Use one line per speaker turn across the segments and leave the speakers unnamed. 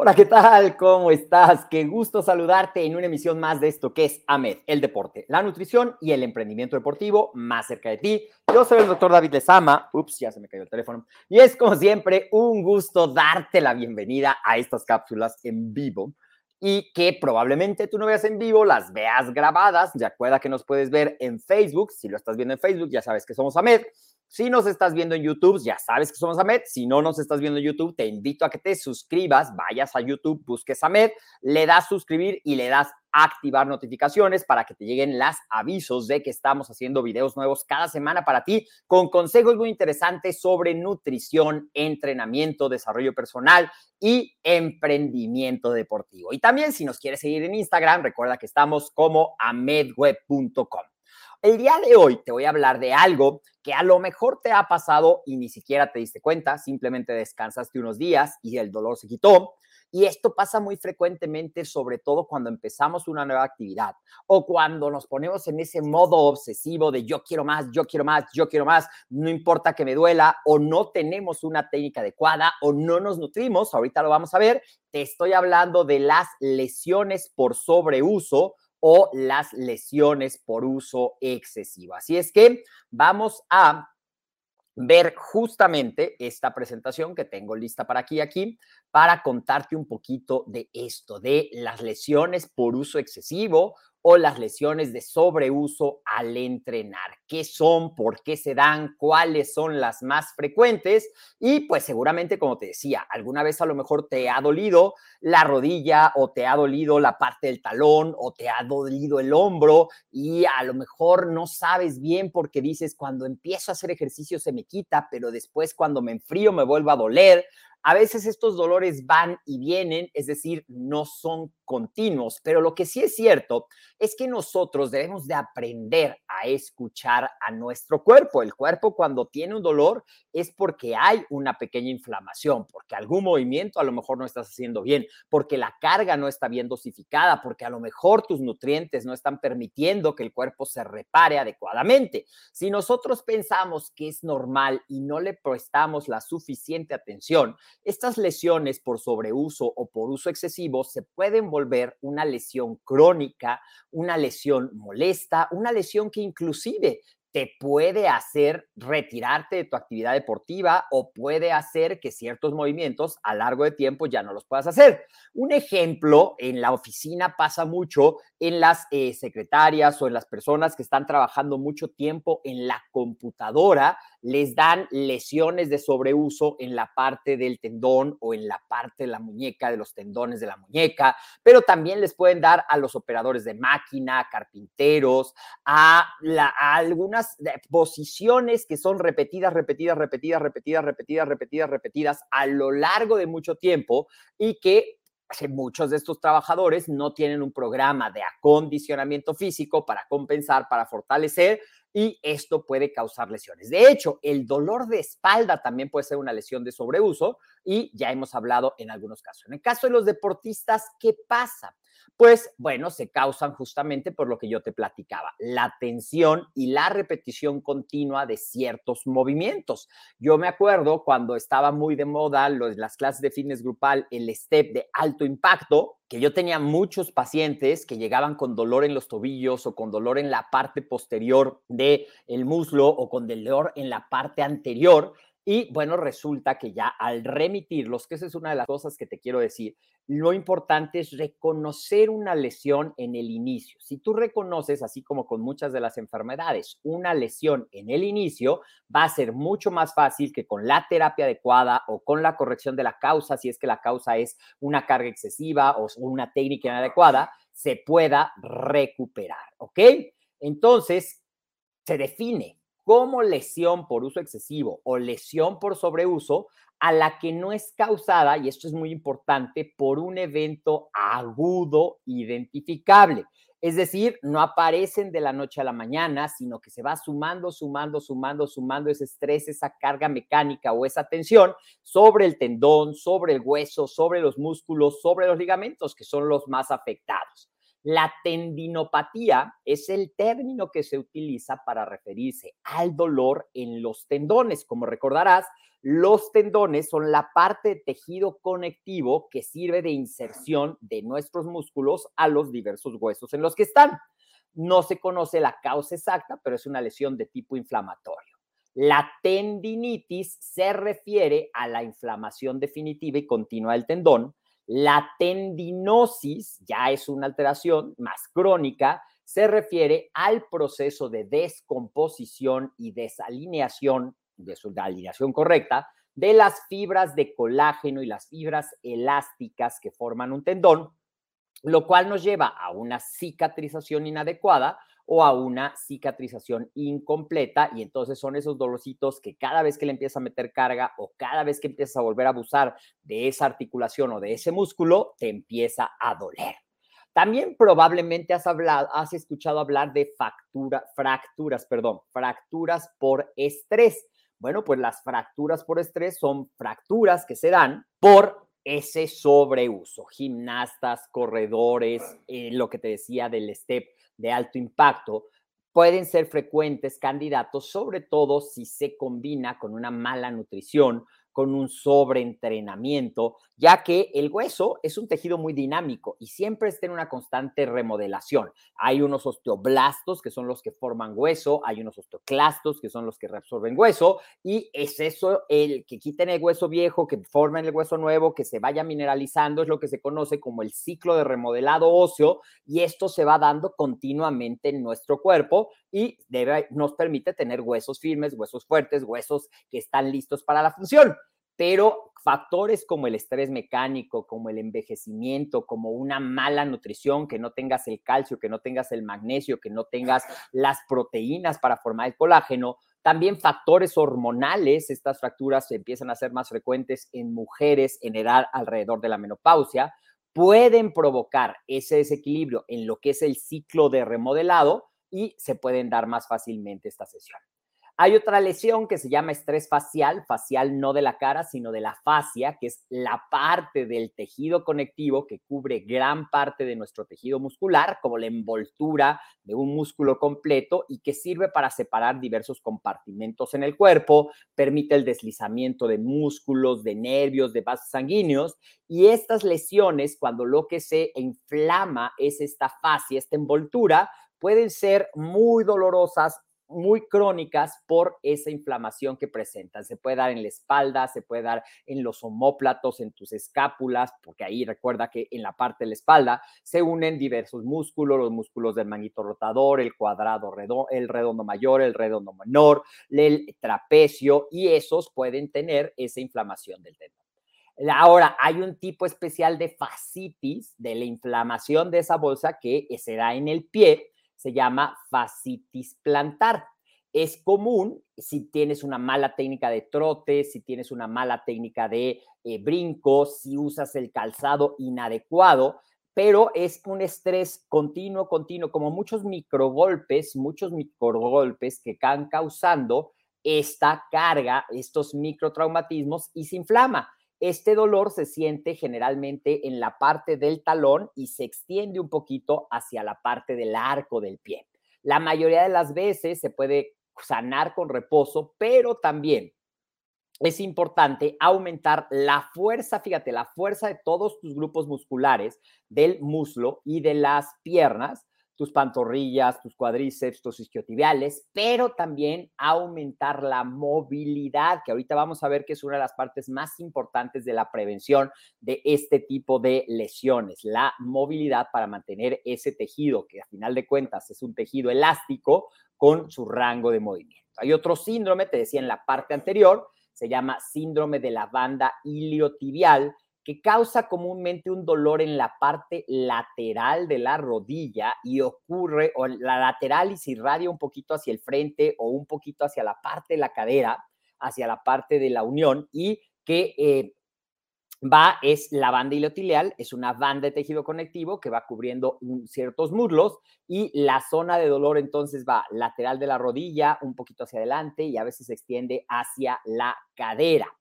Hola, ¿qué tal? ¿Cómo estás? Qué gusto saludarte en una emisión más de esto que es AMED, el deporte, la nutrición y el emprendimiento deportivo más cerca de ti. Yo soy el doctor David Lezama. Ups, ya se me cayó el teléfono. Y es como siempre un gusto darte la bienvenida a estas cápsulas en vivo y que probablemente tú no veas en vivo, las veas grabadas. Recuerda que nos puedes ver en Facebook. Si lo estás viendo en Facebook, ya sabes que somos AMED. Si nos estás viendo en YouTube, ya sabes que somos AMED. Si no nos estás viendo en YouTube, te invito a que te suscribas, vayas a YouTube, busques AMED, le das suscribir y le das activar notificaciones para que te lleguen los avisos de que estamos haciendo videos nuevos cada semana para ti con consejos muy interesantes sobre nutrición, entrenamiento, desarrollo personal y emprendimiento deportivo. Y también si nos quieres seguir en Instagram, recuerda que estamos como amedweb.com. El día de hoy te voy a hablar de algo que a lo mejor te ha pasado y ni siquiera te diste cuenta, simplemente descansaste unos días y el dolor se quitó. Y esto pasa muy frecuentemente, sobre todo cuando empezamos una nueva actividad o cuando nos ponemos en ese modo obsesivo de yo quiero más, yo quiero más, yo quiero más, no importa que me duela o no tenemos una técnica adecuada o no nos nutrimos, ahorita lo vamos a ver, te estoy hablando de las lesiones por sobreuso o las lesiones por uso excesivo. Así es que vamos a ver justamente esta presentación que tengo lista para aquí aquí para contarte un poquito de esto, de las lesiones por uso excesivo o las lesiones de sobreuso al entrenar. ¿Qué son? ¿Por qué se dan? ¿Cuáles son las más frecuentes? Y pues seguramente, como te decía, alguna vez a lo mejor te ha dolido la rodilla o te ha dolido la parte del talón o te ha dolido el hombro y a lo mejor no sabes bien porque dices, cuando empiezo a hacer ejercicio se me quita, pero después cuando me enfrío me vuelve a doler a veces estos dolores van y vienen, es decir, no son continuos, pero lo que sí es cierto es que nosotros debemos de aprender a escuchar a nuestro cuerpo. El cuerpo cuando tiene un dolor es porque hay una pequeña inflamación, porque algún movimiento a lo mejor no estás haciendo bien, porque la carga no está bien dosificada, porque a lo mejor tus nutrientes no están permitiendo que el cuerpo se repare adecuadamente. Si nosotros pensamos que es normal y no le prestamos la suficiente atención, estas lesiones por sobreuso o por uso excesivo se pueden volver una lesión crónica, una lesión molesta, una lesión que inclusive te puede hacer retirarte de tu actividad deportiva o puede hacer que ciertos movimientos a largo de tiempo ya no los puedas hacer. Un ejemplo, en la oficina pasa mucho en las eh, secretarias o en las personas que están trabajando mucho tiempo en la computadora, les dan lesiones de sobreuso en la parte del tendón o en la parte de la muñeca, de los tendones de la muñeca, pero también les pueden dar a los operadores de máquina, carpinteros, a, a algunas posiciones que son repetidas, repetidas, repetidas, repetidas, repetidas, repetidas, repetidas a lo largo de mucho tiempo y que muchos de estos trabajadores no tienen un programa de acondicionamiento físico para compensar, para fortalecer y esto puede causar lesiones. De hecho, el dolor de espalda también puede ser una lesión de sobreuso y ya hemos hablado en algunos casos. En el caso de los deportistas, ¿qué pasa? Pues bueno, se causan justamente por lo que yo te platicaba, la tensión y la repetición continua de ciertos movimientos. Yo me acuerdo cuando estaba muy de moda las clases de fitness grupal, el step de alto impacto, que yo tenía muchos pacientes que llegaban con dolor en los tobillos o con dolor en la parte posterior del el muslo o con dolor en la parte anterior y bueno, resulta que ya al remitirlos, que esa es una de las cosas que te quiero decir, lo importante es reconocer una lesión en el inicio. Si tú reconoces, así como con muchas de las enfermedades, una lesión en el inicio, va a ser mucho más fácil que con la terapia adecuada o con la corrección de la causa, si es que la causa es una carga excesiva o una técnica inadecuada, se pueda recuperar, ¿ok? Entonces, se define como lesión por uso excesivo o lesión por sobreuso a la que no es causada, y esto es muy importante, por un evento agudo identificable. Es decir, no aparecen de la noche a la mañana, sino que se va sumando, sumando, sumando, sumando ese estrés, esa carga mecánica o esa tensión sobre el tendón, sobre el hueso, sobre los músculos, sobre los ligamentos, que son los más afectados. La tendinopatía es el término que se utiliza para referirse al dolor en los tendones. Como recordarás, los tendones son la parte de tejido conectivo que sirve de inserción de nuestros músculos a los diversos huesos en los que están. No se conoce la causa exacta, pero es una lesión de tipo inflamatorio. La tendinitis se refiere a la inflamación definitiva y continua del tendón la tendinosis ya es una alteración más crónica, se refiere al proceso de descomposición y desalineación, de su alineación correcta, de las fibras de colágeno y las fibras elásticas que forman un tendón, lo cual nos lleva a una cicatrización inadecuada o a una cicatrización incompleta y entonces son esos dolorcitos que cada vez que le empiezas a meter carga o cada vez que empiezas a volver a abusar de esa articulación o de ese músculo, te empieza a doler. También probablemente has hablado, has escuchado hablar de factura, fracturas, perdón, fracturas por estrés. Bueno, pues las fracturas por estrés son fracturas que se dan por ese sobreuso. Gimnastas, corredores, eh, lo que te decía del step de alto impacto pueden ser frecuentes candidatos, sobre todo si se combina con una mala nutrición, con un sobreentrenamiento, ya que el hueso es un tejido muy dinámico y siempre está en una constante remodelación. Hay unos osteoblastos que son los que forman hueso, hay unos osteoclastos que son los que reabsorben hueso y es eso el que quiten el hueso viejo, que formen el hueso nuevo, que se vaya mineralizando, es lo que se conoce como el ciclo de remodelado óseo y esto se va dando continuamente en nuestro cuerpo y nos permite tener huesos firmes, huesos fuertes, huesos que están listos para la función. Pero factores como el estrés mecánico, como el envejecimiento, como una mala nutrición, que no tengas el calcio, que no tengas el magnesio, que no tengas las proteínas para formar el colágeno, también factores hormonales, estas fracturas empiezan a ser más frecuentes en mujeres en edad alrededor de la menopausia, pueden provocar ese desequilibrio en lo que es el ciclo de remodelado y se pueden dar más fácilmente esta sesión. Hay otra lesión que se llama estrés facial, facial no de la cara, sino de la fascia, que es la parte del tejido conectivo que cubre gran parte de nuestro tejido muscular, como la envoltura de un músculo completo y que sirve para separar diversos compartimentos en el cuerpo, permite el deslizamiento de músculos, de nervios, de vasos sanguíneos. Y estas lesiones, cuando lo que se inflama es esta fascia, esta envoltura, pueden ser muy dolorosas muy crónicas por esa inflamación que presentan. Se puede dar en la espalda, se puede dar en los homóplatos, en tus escápulas, porque ahí recuerda que en la parte de la espalda se unen diversos músculos, los músculos del manguito rotador, el cuadrado redondo, el redondo mayor, el redondo menor, el trapecio, y esos pueden tener esa inflamación del tendón. Ahora, hay un tipo especial de fascitis, de la inflamación de esa bolsa que se da en el pie, se llama fascitis plantar. Es común si tienes una mala técnica de trote, si tienes una mala técnica de eh, brinco, si usas el calzado inadecuado, pero es un estrés continuo, continuo, como muchos microgolpes, muchos microgolpes que están causando esta carga, estos microtraumatismos y se inflama. Este dolor se siente generalmente en la parte del talón y se extiende un poquito hacia la parte del arco del pie. La mayoría de las veces se puede sanar con reposo, pero también es importante aumentar la fuerza, fíjate, la fuerza de todos tus grupos musculares del muslo y de las piernas, tus pantorrillas, tus cuádriceps, tus isquiotibiales, pero también aumentar la movilidad, que ahorita vamos a ver que es una de las partes más importantes de la prevención de este tipo de lesiones, la movilidad para mantener ese tejido, que a final de cuentas es un tejido elástico con su rango de movimiento. Hay otro síndrome, te decía en la parte anterior, se llama síndrome de la banda iliotibial, que causa comúnmente un dolor en la parte lateral de la rodilla y ocurre, o la lateral y se irradia un poquito hacia el frente o un poquito hacia la parte de la cadera, hacia la parte de la unión y que eh, va es la banda iliotibial, es una banda de tejido conectivo que va cubriendo ciertos muslos y la zona de dolor entonces va lateral de la rodilla, un poquito hacia adelante y a veces se extiende hacia la cadera.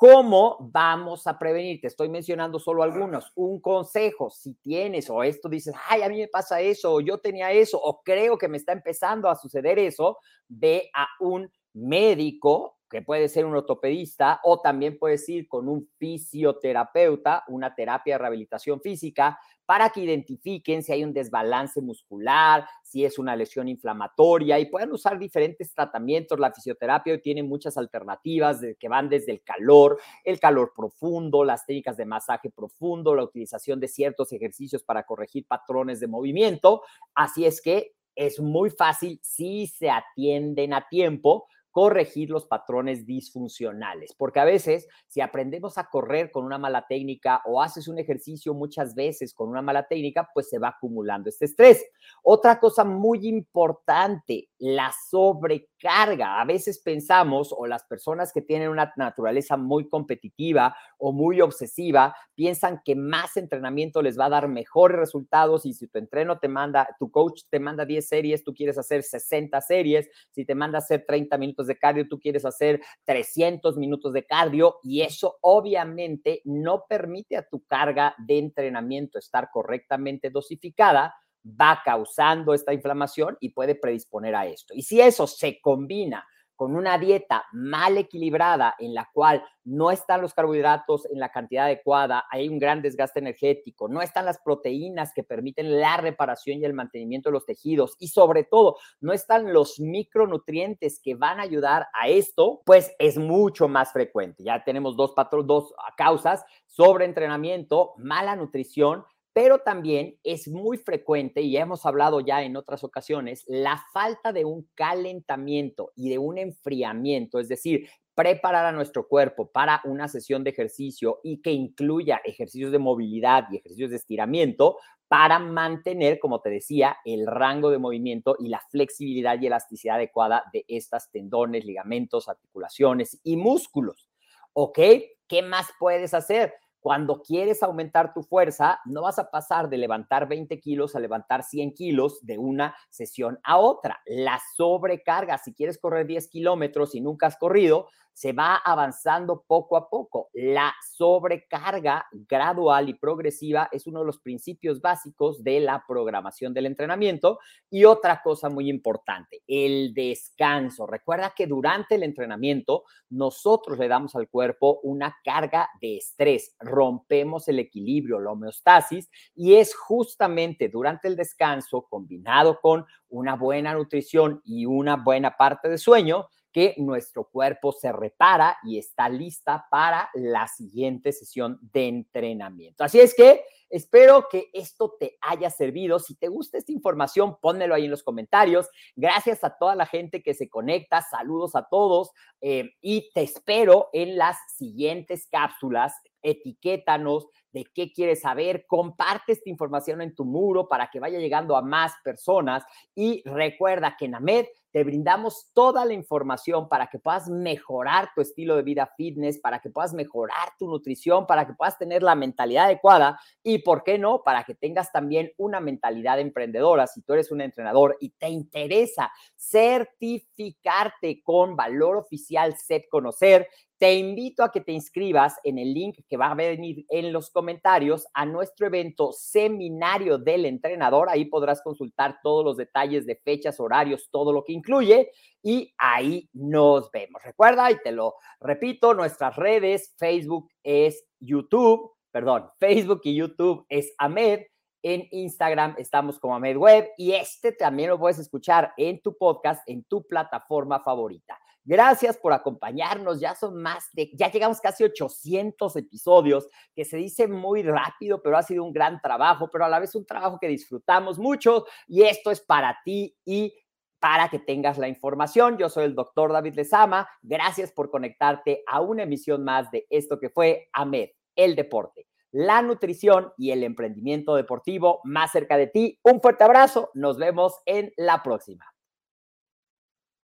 ¿Cómo vamos a prevenir? Te estoy mencionando solo algunos. Un consejo, si tienes o esto dices, ay, a mí me pasa eso, o yo tenía eso, o creo que me está empezando a suceder eso, ve a un médico que puede ser un ortopedista o también puedes ir con un fisioterapeuta, una terapia de rehabilitación física, para que identifiquen si hay un desbalance muscular, si es una lesión inflamatoria y pueden usar diferentes tratamientos. La fisioterapia hoy tiene muchas alternativas que van desde el calor, el calor profundo, las técnicas de masaje profundo, la utilización de ciertos ejercicios para corregir patrones de movimiento. Así es que es muy fácil si se atienden a tiempo corregir los patrones disfuncionales, porque a veces si aprendemos a correr con una mala técnica o haces un ejercicio muchas veces con una mala técnica, pues se va acumulando este estrés. Otra cosa muy importante, la sobrecarga. A veces pensamos o las personas que tienen una naturaleza muy competitiva o muy obsesiva piensan que más entrenamiento les va a dar mejores resultados y si tu entreno te manda, tu coach te manda 10 series, tú quieres hacer 60 series, si te manda hacer 30 minutos de cardio, tú quieres hacer 300 minutos de cardio y eso obviamente no permite a tu carga de entrenamiento estar correctamente dosificada, va causando esta inflamación y puede predisponer a esto. Y si eso se combina con una dieta mal equilibrada en la cual no están los carbohidratos en la cantidad adecuada, hay un gran desgaste energético, no están las proteínas que permiten la reparación y el mantenimiento de los tejidos y sobre todo no están los micronutrientes que van a ayudar a esto, pues es mucho más frecuente. Ya tenemos dos, dos causas, sobreentrenamiento, mala nutrición, pero también es muy frecuente, y hemos hablado ya en otras ocasiones, la falta de un calentamiento y de un enfriamiento, es decir, preparar a nuestro cuerpo para una sesión de ejercicio y que incluya ejercicios de movilidad y ejercicios de estiramiento para mantener, como te decía, el rango de movimiento y la flexibilidad y elasticidad adecuada de estas tendones, ligamentos, articulaciones y músculos. ¿Ok? ¿Qué más puedes hacer? Cuando quieres aumentar tu fuerza, no vas a pasar de levantar 20 kilos a levantar 100 kilos de una sesión a otra. La sobrecarga, si quieres correr 10 kilómetros y nunca has corrido, se va avanzando poco a poco. La sobrecarga gradual y progresiva es uno de los principios básicos de la programación del entrenamiento. Y otra cosa muy importante, el descanso. Recuerda que durante el entrenamiento nosotros le damos al cuerpo una carga de estrés, rompemos el equilibrio, la homeostasis, y es justamente durante el descanso combinado con una buena nutrición y una buena parte de sueño que nuestro cuerpo se repara y está lista para la siguiente sesión de entrenamiento. Así es que espero que esto te haya servido. Si te gusta esta información, pónmelo ahí en los comentarios. Gracias a toda la gente que se conecta. Saludos a todos eh, y te espero en las siguientes cápsulas etiquétanos de qué quieres saber, comparte esta información en tu muro para que vaya llegando a más personas y recuerda que en AMED te brindamos toda la información para que puedas mejorar tu estilo de vida fitness, para que puedas mejorar tu nutrición, para que puedas tener la mentalidad adecuada y, ¿por qué no?, para que tengas también una mentalidad emprendedora. Si tú eres un entrenador y te interesa certificarte con valor oficial SET Conocer, te invito a que te inscribas en el link que va a venir en los comentarios a nuestro evento Seminario del Entrenador. Ahí podrás consultar todos los detalles de fechas, horarios, todo lo que incluye y ahí nos vemos. Recuerda, y te lo repito, nuestras redes, Facebook es YouTube, perdón, Facebook y YouTube es AMED. En Instagram estamos como AMED Web y este también lo puedes escuchar en tu podcast, en tu plataforma favorita. Gracias por acompañarnos. Ya son más de, ya llegamos casi 800 episodios, que se dice muy rápido, pero ha sido un gran trabajo, pero a la vez un trabajo que disfrutamos mucho y esto es para ti y para que tengas la información. Yo soy el doctor David Lezama. Gracias por conectarte a una emisión más de esto que fue AMED, el deporte, la nutrición y el emprendimiento deportivo más cerca de ti. Un fuerte abrazo. Nos vemos en la próxima.